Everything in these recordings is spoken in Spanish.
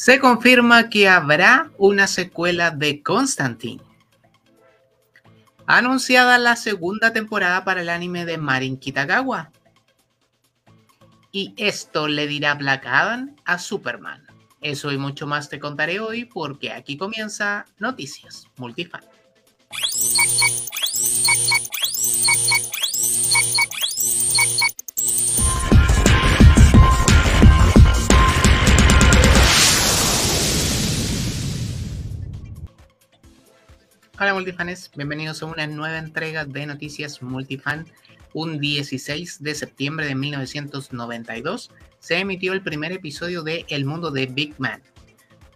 Se confirma que habrá una secuela de Constantine. Anunciada la segunda temporada para el anime de Marin Kitagawa. Y esto le dirá Black Adam a Superman. Eso y mucho más te contaré hoy porque aquí comienza Noticias Multifan. Hola multifanes, bienvenidos a una nueva entrega de Noticias Multifan. Un 16 de septiembre de 1992 se emitió el primer episodio de El Mundo de Big Man.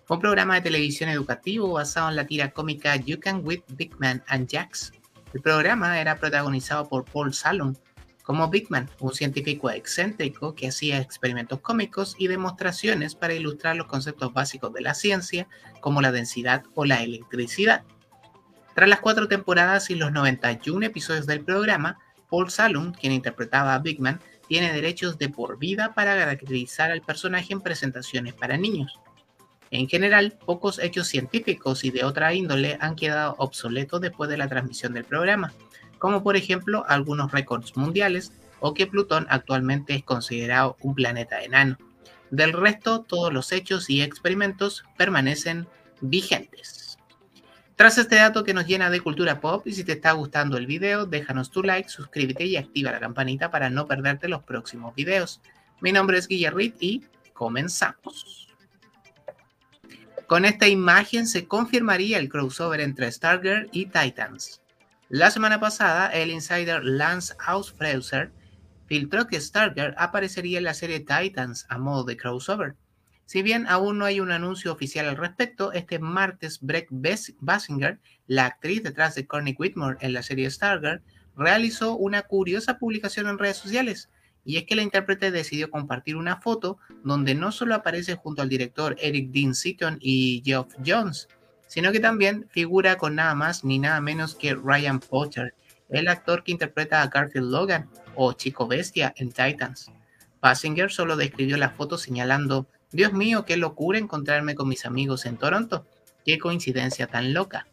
un programa de televisión educativo basado en la tira cómica You Can With Big Man and Jax. El programa era protagonizado por Paul Salom como Big Man, un científico excéntrico que hacía experimentos cómicos y demostraciones para ilustrar los conceptos básicos de la ciencia, como la densidad o la electricidad. Tras las cuatro temporadas y los 91 episodios del programa, Paul Salum, quien interpretaba a Big Man, tiene derechos de por vida para caracterizar al personaje en presentaciones para niños. En general, pocos hechos científicos y de otra índole han quedado obsoletos después de la transmisión del programa, como por ejemplo algunos récords mundiales o que Plutón actualmente es considerado un planeta enano. Del resto, todos los hechos y experimentos permanecen vigentes. Tras este dato que nos llena de cultura pop y si te está gustando el video, déjanos tu like, suscríbete y activa la campanita para no perderte los próximos videos. Mi nombre es Guillerrit y comenzamos. Con esta imagen se confirmaría el crossover entre Stargirl y Titans. La semana pasada, el insider Lance Ausfreuser filtró que Stargirl aparecería en la serie Titans a modo de crossover. Si bien aún no hay un anuncio oficial al respecto, este martes Breck Basinger, la actriz detrás de Corny Whitmore en la serie Stargirl, realizó una curiosa publicación en redes sociales. Y es que la intérprete decidió compartir una foto donde no solo aparece junto al director Eric Dean Seaton y Geoff Jones, sino que también figura con nada más ni nada menos que Ryan Potter, el actor que interpreta a Garfield Logan o Chico Bestia en Titans. Basinger solo describió la foto señalando Dios mío, qué locura encontrarme con mis amigos en Toronto. Qué coincidencia tan loca.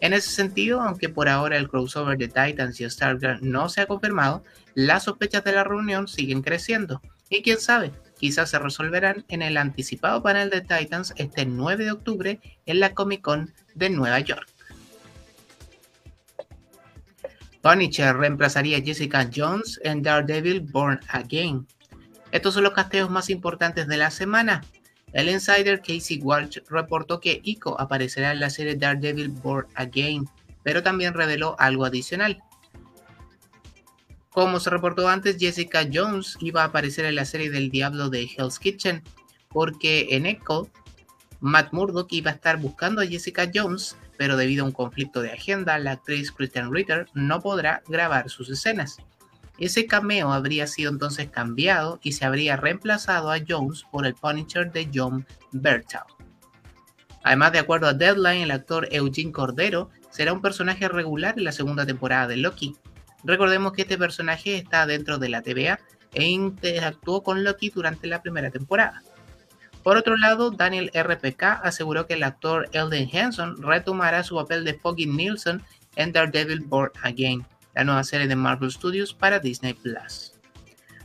En ese sentido, aunque por ahora el crossover de Titans y Stargirl no se ha confirmado, las sospechas de la reunión siguen creciendo. Y quién sabe, quizás se resolverán en el anticipado panel de Titans este 9 de octubre en la Comic Con de Nueva York. Punisher reemplazaría a Jessica Jones en Daredevil Born Again. Estos son los casteos más importantes de la semana. El insider Casey Walsh reportó que Ico aparecerá en la serie Daredevil Born Again, pero también reveló algo adicional. Como se reportó antes, Jessica Jones iba a aparecer en la serie del Diablo de Hell's Kitchen, porque en Echo, Matt Murdock iba a estar buscando a Jessica Jones, pero debido a un conflicto de agenda, la actriz Kristen Ritter no podrá grabar sus escenas. Ese cameo habría sido entonces cambiado y se habría reemplazado a Jones por el Punisher de John Bertau. Además, de acuerdo a Deadline, el actor Eugene Cordero será un personaje regular en la segunda temporada de Loki. Recordemos que este personaje está dentro de la TVA e interactuó con Loki durante la primera temporada. Por otro lado, Daniel RPK aseguró que el actor Elden Hanson retomará su papel de Foggy Nielsen en Daredevil Born Again la nueva serie de Marvel Studios para Disney Plus.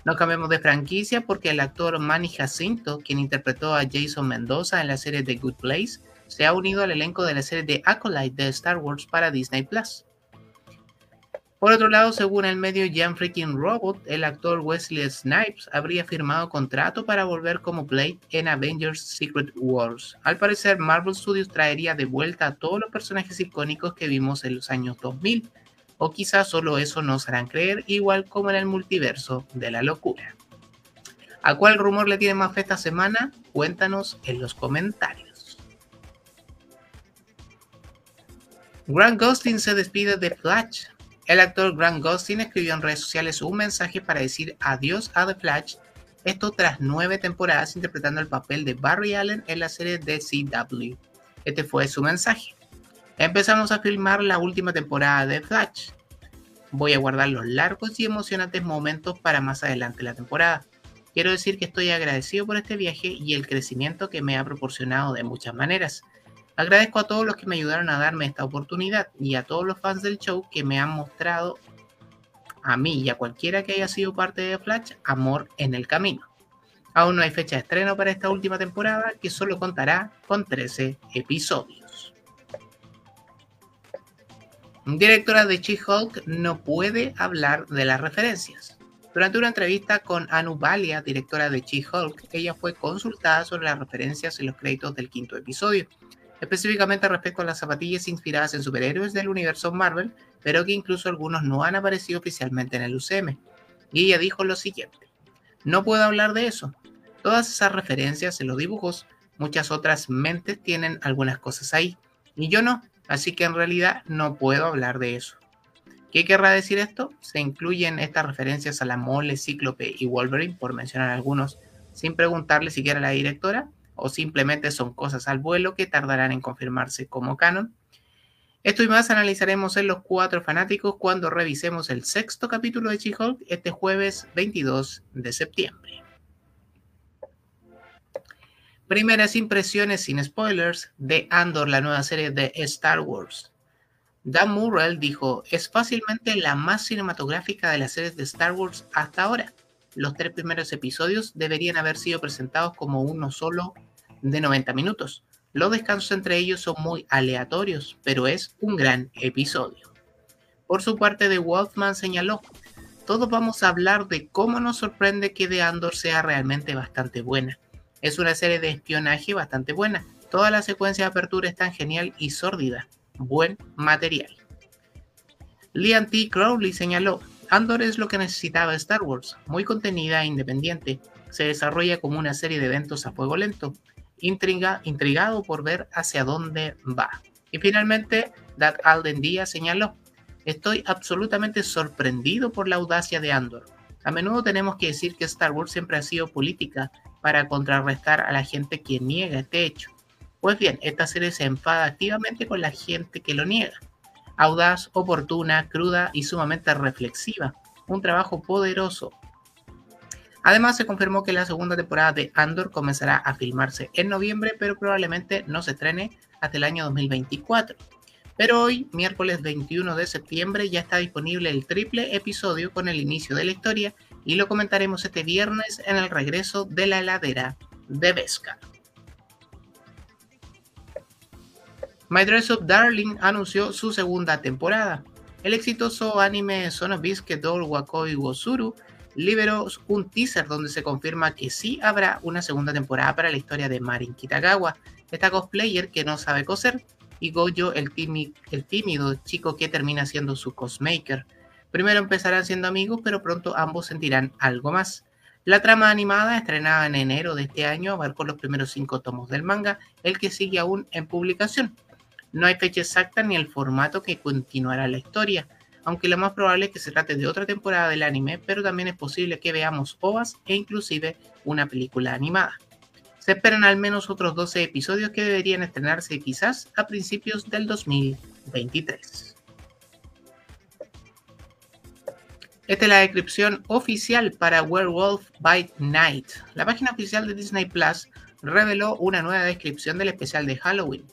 No cambiemos de franquicia porque el actor Manny Jacinto, quien interpretó a Jason Mendoza en la serie The Good Place, se ha unido al elenco de la serie de Acolyte de Star Wars para Disney Plus. Por otro lado, según el medio Jan Freaking Robot, el actor Wesley Snipes habría firmado contrato para volver como Blade en Avengers Secret Wars. Al parecer, Marvel Studios traería de vuelta a todos los personajes icónicos que vimos en los años 2000, o quizás solo eso nos harán creer, igual como en el multiverso de la locura. ¿A cuál rumor le tiene más fe esta semana? Cuéntanos en los comentarios. Grant Gustin se despide de Flash. El actor Grant Gustin escribió en redes sociales un mensaje para decir adiós a The Flash, esto tras nueve temporadas interpretando el papel de Barry Allen en la serie de CW. Este fue su mensaje. Empezamos a filmar la última temporada de Flash. Voy a guardar los largos y emocionantes momentos para más adelante la temporada. quiero decir que estoy agradecido por este viaje y el crecimiento que me ha proporcionado de muchas maneras. Agradezco a todos los que me ayudaron a darme esta oportunidad y a todos los fans del show que me han mostrado a mí y a cualquiera que haya sido parte de Flash amor en el camino. Aún no hay fecha de estreno para esta última temporada que solo contará con 13 episodios. Directora de She-Hulk no puede hablar de las referencias. Durante una entrevista con Anu Balia, directora de She-Hulk, ella fue consultada sobre las referencias en los créditos del quinto episodio, específicamente respecto a las zapatillas inspiradas en superhéroes del universo Marvel, pero que incluso algunos no han aparecido oficialmente en el UCM. Y ella dijo lo siguiente, no puedo hablar de eso. Todas esas referencias en los dibujos, muchas otras mentes tienen algunas cosas ahí, y yo no, así que en realidad no puedo hablar de eso. ¿Qué querrá decir esto? Se incluyen estas referencias a la mole, Cíclope y Wolverine, por mencionar algunos, sin preguntarle siquiera a la directora o simplemente son cosas al vuelo que tardarán en confirmarse como canon. Esto y más analizaremos en los cuatro fanáticos cuando revisemos el sexto capítulo de She-Hulk este jueves 22 de septiembre. Primeras impresiones sin spoilers de Andor, la nueva serie de Star Wars. Dan Murrell dijo, es fácilmente la más cinematográfica de las series de Star Wars hasta ahora los tres primeros episodios deberían haber sido presentados como uno solo de 90 minutos. Los descansos entre ellos son muy aleatorios, pero es un gran episodio. Por su parte, The Wolfman señaló, todos vamos a hablar de cómo nos sorprende que The Andor sea realmente bastante buena. Es una serie de espionaje bastante buena. Toda la secuencia de apertura es tan genial y sórdida. Buen material. Liam T. Crowley señaló, Andor es lo que necesitaba Star Wars, muy contenida e independiente. Se desarrolla como una serie de eventos a fuego lento, intriga, intrigado por ver hacia dónde va. Y finalmente, Doug Alden Díaz señaló, estoy absolutamente sorprendido por la audacia de Andor. A menudo tenemos que decir que Star Wars siempre ha sido política para contrarrestar a la gente que niega este hecho. Pues bien, esta serie se enfada activamente con la gente que lo niega audaz, oportuna, cruda y sumamente reflexiva. Un trabajo poderoso. Además, se confirmó que la segunda temporada de Andor comenzará a filmarse en noviembre, pero probablemente no se estrene hasta el año 2024. Pero hoy, miércoles 21 de septiembre, ya está disponible el triple episodio con el inicio de la historia y lo comentaremos este viernes en el regreso de la heladera de Vesca. My Dress Up Darling anunció su segunda temporada. El exitoso anime Son of Biscuit Doll Wakoi Wosuru liberó un teaser donde se confirma que sí habrá una segunda temporada para la historia de Marin Kitagawa, esta cosplayer que no sabe coser, y Gojo, el, el tímido chico que termina siendo su cosmaker. Primero empezarán siendo amigos, pero pronto ambos sentirán algo más. La trama animada, estrenada en enero de este año, abarcó los primeros cinco tomos del manga, el que sigue aún en publicación. No hay fecha exacta ni el formato que continuará la historia, aunque lo más probable es que se trate de otra temporada del anime, pero también es posible que veamos OVAs e inclusive una película animada. Se esperan al menos otros 12 episodios que deberían estrenarse quizás a principios del 2023. Esta es la descripción oficial para Werewolf by Night. La página oficial de Disney Plus reveló una nueva descripción del especial de Halloween,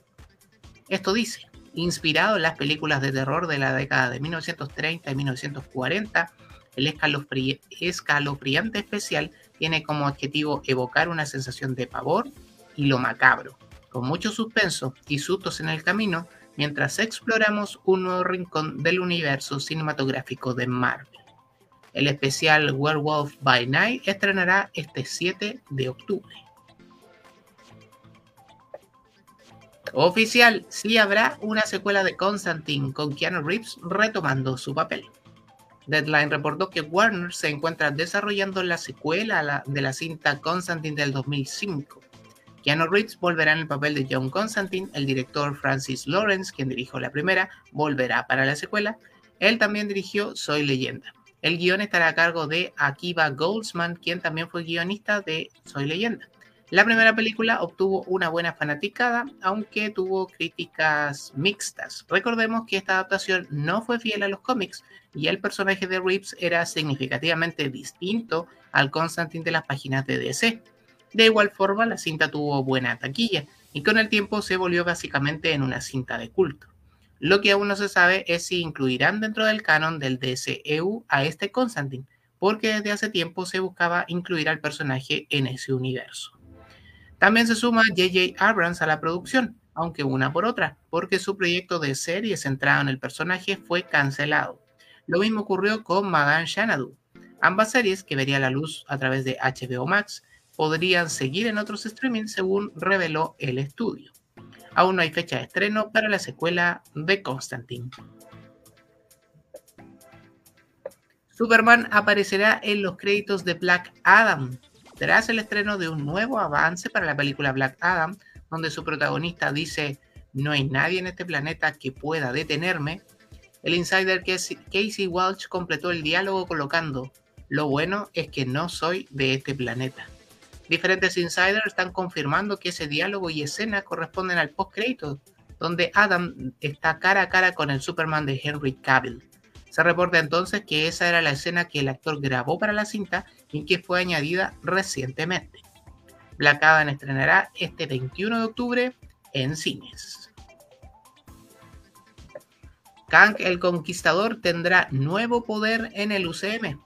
esto dice, inspirado en las películas de terror de la década de 1930 y 1940, el escalofriante especial tiene como objetivo evocar una sensación de pavor y lo macabro, con mucho suspenso y sustos en el camino, mientras exploramos un nuevo rincón del universo cinematográfico de Marvel. El especial Werewolf by Night estrenará este 7 de octubre. Oficial, sí habrá una secuela de Constantine con Keanu Reeves retomando su papel. Deadline reportó que Warner se encuentra desarrollando la secuela de la cinta Constantine del 2005. Keanu Reeves volverá en el papel de John Constantine, el director Francis Lawrence, quien dirigió la primera, volverá para la secuela. Él también dirigió Soy Leyenda. El guion estará a cargo de Akiva Goldsman, quien también fue guionista de Soy Leyenda. La primera película obtuvo una buena fanaticada, aunque tuvo críticas mixtas. Recordemos que esta adaptación no fue fiel a los cómics y el personaje de Reeves era significativamente distinto al Constantine de las páginas de DC. De igual forma, la cinta tuvo buena taquilla y con el tiempo se volvió básicamente en una cinta de culto. Lo que aún no se sabe es si incluirán dentro del canon del DCEU a este Constantine, porque desde hace tiempo se buscaba incluir al personaje en ese universo. También se suma J.J. Abrams a la producción, aunque una por otra, porque su proyecto de serie centrado en el personaje fue cancelado. Lo mismo ocurrió con Magan Xanadu. Ambas series, que vería la luz a través de HBO Max, podrían seguir en otros streamings según reveló el estudio. Aún no hay fecha de estreno para la secuela de Constantine. Superman aparecerá en los créditos de Black Adam, tras el estreno de un nuevo avance para la película Black Adam, donde su protagonista dice, no hay nadie en este planeta que pueda detenerme, el insider Casey Walsh completó el diálogo colocando, lo bueno es que no soy de este planeta. Diferentes insiders están confirmando que ese diálogo y escena corresponden al post-crédito, donde Adam está cara a cara con el Superman de Henry Cavill. Se reporta entonces que esa era la escena que el actor grabó para la cinta y que fue añadida recientemente. Black Adam estrenará este 21 de octubre en cines. Kang el Conquistador tendrá nuevo poder en el UCM.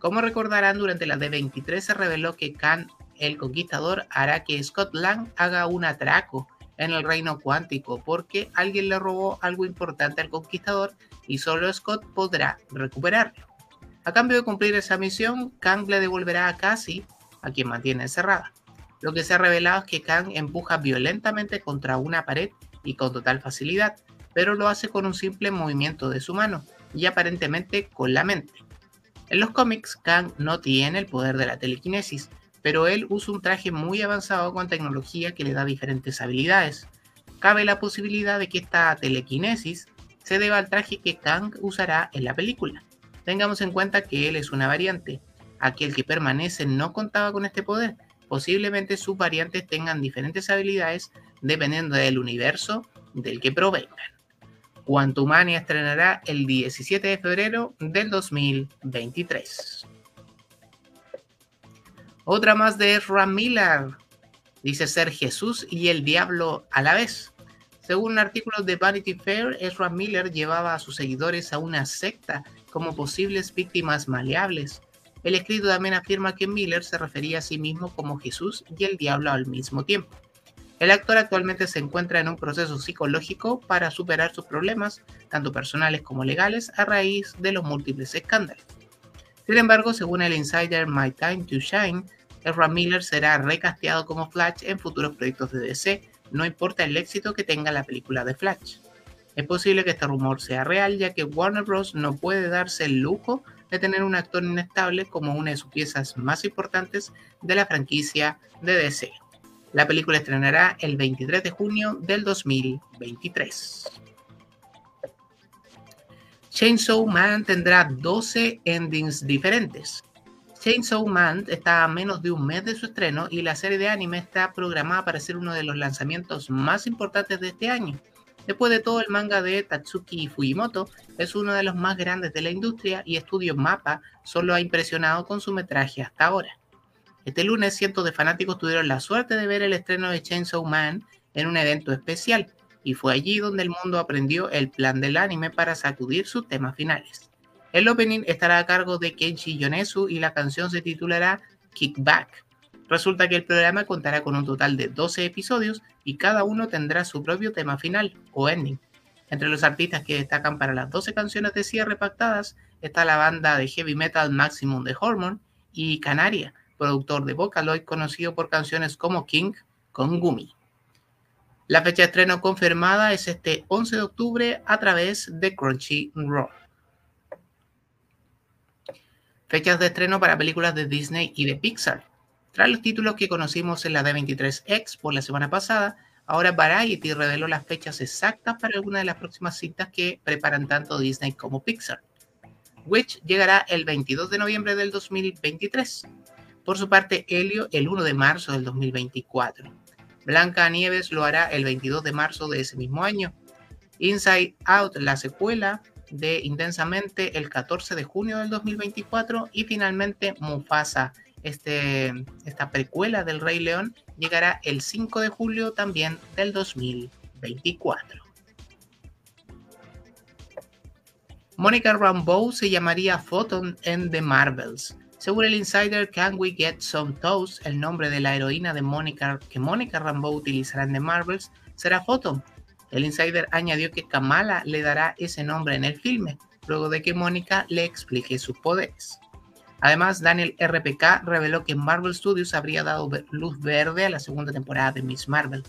Como recordarán, durante la D23 se reveló que Kang el Conquistador hará que Scott Lang haga un atraco en el reino cuántico porque alguien le robó algo importante al Conquistador y solo Scott podrá recuperarlo. A cambio de cumplir esa misión, Kang le devolverá a Cassie, a quien mantiene encerrada. Lo que se ha revelado es que Kang empuja violentamente contra una pared y con total facilidad, pero lo hace con un simple movimiento de su mano y aparentemente con la mente. En los cómics, Kang no tiene el poder de la telequinesis, pero él usa un traje muy avanzado con tecnología que le da diferentes habilidades. Cabe la posibilidad de que esta telequinesis se deba al traje que Kang usará en la película. Tengamos en cuenta que él es una variante. Aquel que permanece no contaba con este poder. Posiblemente sus variantes tengan diferentes habilidades dependiendo del universo del que provengan. Quantumania estrenará el 17 de febrero del 2023. Otra más de Ezra Miller. Dice ser Jesús y el diablo a la vez. Según un artículo de Vanity Fair, Ezra Miller llevaba a sus seguidores a una secta como posibles víctimas maleables. El escrito también afirma que Miller se refería a sí mismo como Jesús y el diablo al mismo tiempo. El actor actualmente se encuentra en un proceso psicológico para superar sus problemas, tanto personales como legales, a raíz de los múltiples escándalos. Sin embargo, según el insider My Time to Shine, Ezra Miller será recasteado como Flash en futuros proyectos de DC no importa el éxito que tenga la película de Flash. Es posible que este rumor sea real, ya que Warner Bros. no puede darse el lujo de tener un actor inestable como una de sus piezas más importantes de la franquicia de DC. La película estrenará el 23 de junio del 2023. Chainsaw Man tendrá 12 endings diferentes. Chainsaw Man está a menos de un mes de su estreno y la serie de anime está programada para ser uno de los lanzamientos más importantes de este año. Después de todo, el manga de Tatsuki Fujimoto es uno de los más grandes de la industria y Estudio Mapa solo ha impresionado con su metraje hasta ahora. Este lunes, cientos de fanáticos tuvieron la suerte de ver el estreno de Chainsaw Man en un evento especial, y fue allí donde el mundo aprendió el plan del anime para sacudir sus temas finales. El opening estará a cargo de Kenshi Yonezu y la canción se titulará Kickback. Resulta que el programa contará con un total de 12 episodios y cada uno tendrá su propio tema final o ending. Entre los artistas que destacan para las 12 canciones de cierre pactadas está la banda de heavy metal Maximum de Hormone y Canaria, productor de Vocaloid conocido por canciones como King con Gumi. La fecha de estreno confirmada es este 11 de octubre a través de Crunchyroll. Fechas de estreno para películas de Disney y de Pixar. Tras los títulos que conocimos en la D23X por la semana pasada, ahora Variety reveló las fechas exactas para algunas de las próximas citas que preparan tanto Disney como Pixar. Witch llegará el 22 de noviembre del 2023. Por su parte, Helio el 1 de marzo del 2024. Blanca Nieves lo hará el 22 de marzo de ese mismo año. Inside Out, la secuela de Intensamente, el 14 de junio del 2024. Y finalmente Mufasa, este, esta precuela del Rey León, llegará el 5 de julio también del 2024. Monica Rambeau se llamaría Photon en The Marvels. Según el insider Can We Get Some Toast, el nombre de la heroína de Monica que Monica Rambeau utilizará en The Marvels será Photon. El insider añadió que Kamala le dará ese nombre en el filme, luego de que Monica le explique sus poderes. Además, Daniel RPK reveló que Marvel Studios habría dado luz verde a la segunda temporada de Miss Marvel.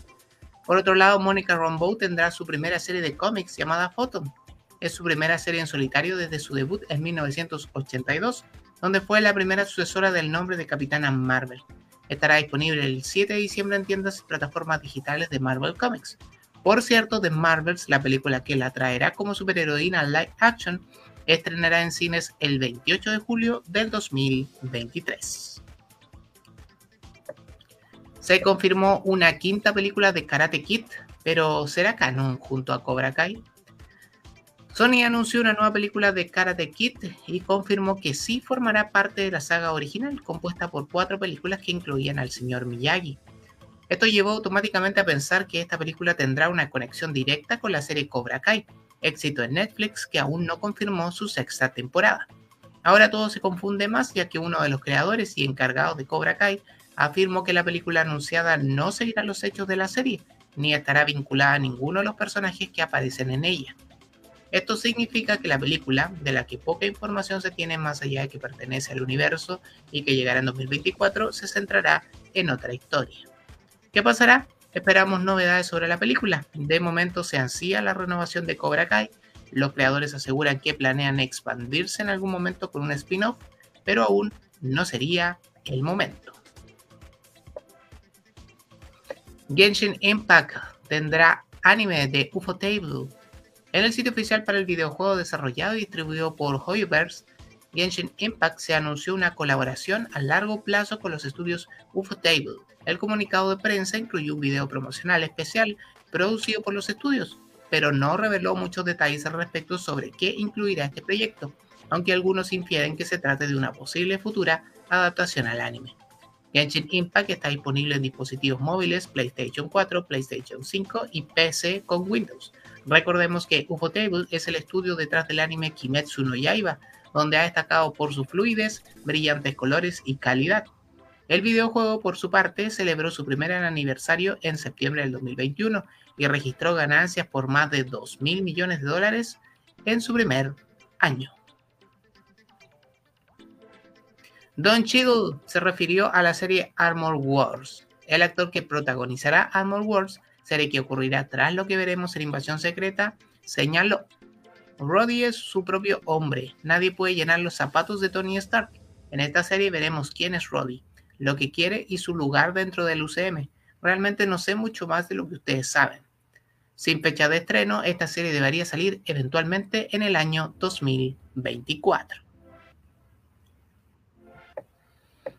Por otro lado, Monica Rambeau tendrá su primera serie de cómics llamada Photon, es su primera serie en solitario desde su debut en 1982, donde fue la primera sucesora del nombre de Capitana Marvel. Estará disponible el 7 de diciembre en tiendas y plataformas digitales de Marvel Comics. Por cierto, The Marvels, la película que la traerá como superheroína live action, estrenará en cines el 28 de julio del 2023. Se confirmó una quinta película de Karate Kid, pero ¿será canon junto a Cobra Kai? Sony anunció una nueva película de Karate Kid y confirmó que sí formará parte de la saga original, compuesta por cuatro películas que incluían al señor Miyagi. Esto llevó automáticamente a pensar que esta película tendrá una conexión directa con la serie Cobra Kai, éxito en Netflix que aún no confirmó su sexta temporada. Ahora todo se confunde más ya que uno de los creadores y encargados de Cobra Kai afirmó que la película anunciada no seguirá los hechos de la serie, ni estará vinculada a ninguno de los personajes que aparecen en ella. Esto significa que la película, de la que poca información se tiene más allá de que pertenece al universo y que llegará en 2024, se centrará en otra historia. ¿Qué pasará? Esperamos novedades sobre la película. De momento se ansía la renovación de Cobra Kai. Los creadores aseguran que planean expandirse en algún momento con un spin-off, pero aún no sería el momento. Genshin Impact tendrá anime de UFO Table en el sitio oficial para el videojuego desarrollado y distribuido por Hoyoverse, Genshin Impact se anunció una colaboración a largo plazo con los estudios Ufotable. El comunicado de prensa incluyó un video promocional especial producido por los estudios, pero no reveló muchos detalles al respecto sobre qué incluirá este proyecto, aunque algunos infieren que se trate de una posible futura adaptación al anime. Genshin Impact está disponible en dispositivos móviles PlayStation 4, PlayStation 5 y PC con Windows. Recordemos que Ufotable es el estudio detrás del anime Kimetsu no Yaiba, donde ha destacado por su fluidez, brillantes colores y calidad. El videojuego, por su parte, celebró su primer aniversario en septiembre del 2021 y registró ganancias por más de 2 mil millones de dólares en su primer año. Don Cheadle se refirió a la serie Armor Wars. El actor que protagonizará Armor Wars serie que ocurrirá tras lo que veremos en Invasión Secreta, señaló. Roddy es su propio hombre, nadie puede llenar los zapatos de Tony Stark. En esta serie veremos quién es Roddy, lo que quiere y su lugar dentro del UCM. Realmente no sé mucho más de lo que ustedes saben. Sin fecha de estreno, esta serie debería salir eventualmente en el año 2024.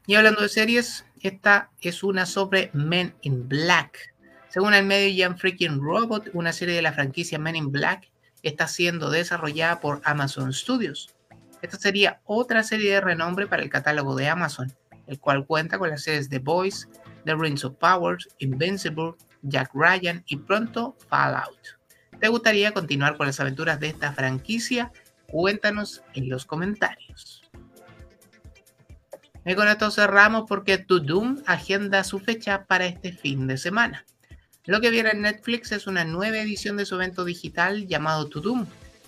Y hablando de series, esta es una sobre Men in Black. Según el medio Jan Freaking Robot, una serie de la franquicia Men in Black está siendo desarrollada por Amazon Studios. Esta sería otra serie de renombre para el catálogo de Amazon, el cual cuenta con las series The Boys, The Rings of Powers, Invincible, Jack Ryan y pronto Fallout. ¿Te gustaría continuar con las aventuras de esta franquicia? Cuéntanos en los comentarios. Y con esto cerramos porque To Doom agenda su fecha para este fin de semana. Lo que viene en Netflix es una nueva edición de su evento digital llamado To Doom.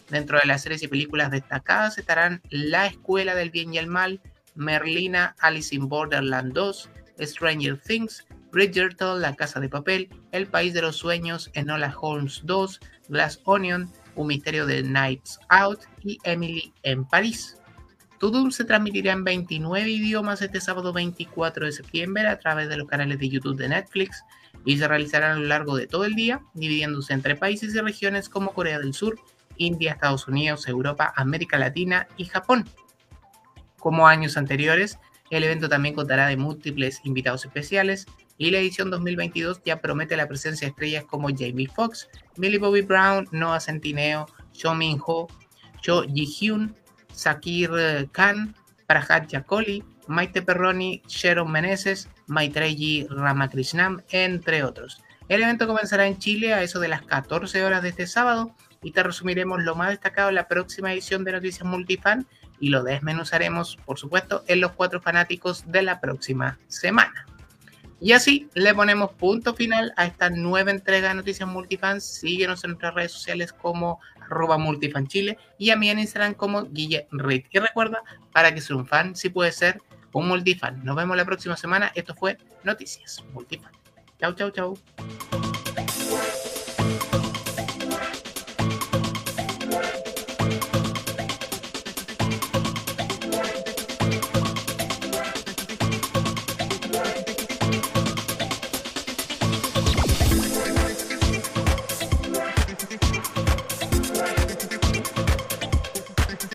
Dentro de las series y películas destacadas estarán La Escuela del Bien y el Mal, Merlina, Alice in Borderland 2, Stranger Things, Bridgerton, La Casa de Papel, El País de los Sueños, Enola Holmes 2, Glass Onion, Un Misterio de Nights Out y Emily en París. To Doom se transmitirá en 29 idiomas este sábado 24 de septiembre a través de los canales de YouTube de Netflix y se realizará a lo largo de todo el día, dividiéndose entre países y regiones como Corea del Sur, India, Estados Unidos, Europa, América Latina y Japón. Como años anteriores, El evento también contará de múltiples invitados especiales y la edición 2022 ya promete la presencia de estrellas como Jamie Foxx, Millie Bobby Brown, Noah Centineo, Cho Min Ho, Cho Ji Hyun, Sakir Khan, Prahat Jakoli, Maite Perroni, Sharon Meneses, Maitreyi Ramakrishnan, entre otros. El evento comenzará en Chile a eso de las 14 horas de este sábado y te resumiremos lo más destacado en la próxima edición de Noticias Multifan y lo desmenuzaremos, por supuesto, en los cuatro fanáticos de la próxima semana. Y así le ponemos punto final a esta nueva entrega de Noticias Multifan. Síguenos en nuestras redes sociales como arroba multifanchile y a mí en Instagram como Guille Reid. Y recuerda, para que sea un fan, sí puede ser un multifan. Nos vemos la próxima semana. Esto fue Noticias Multifan. Chau, chau, chau.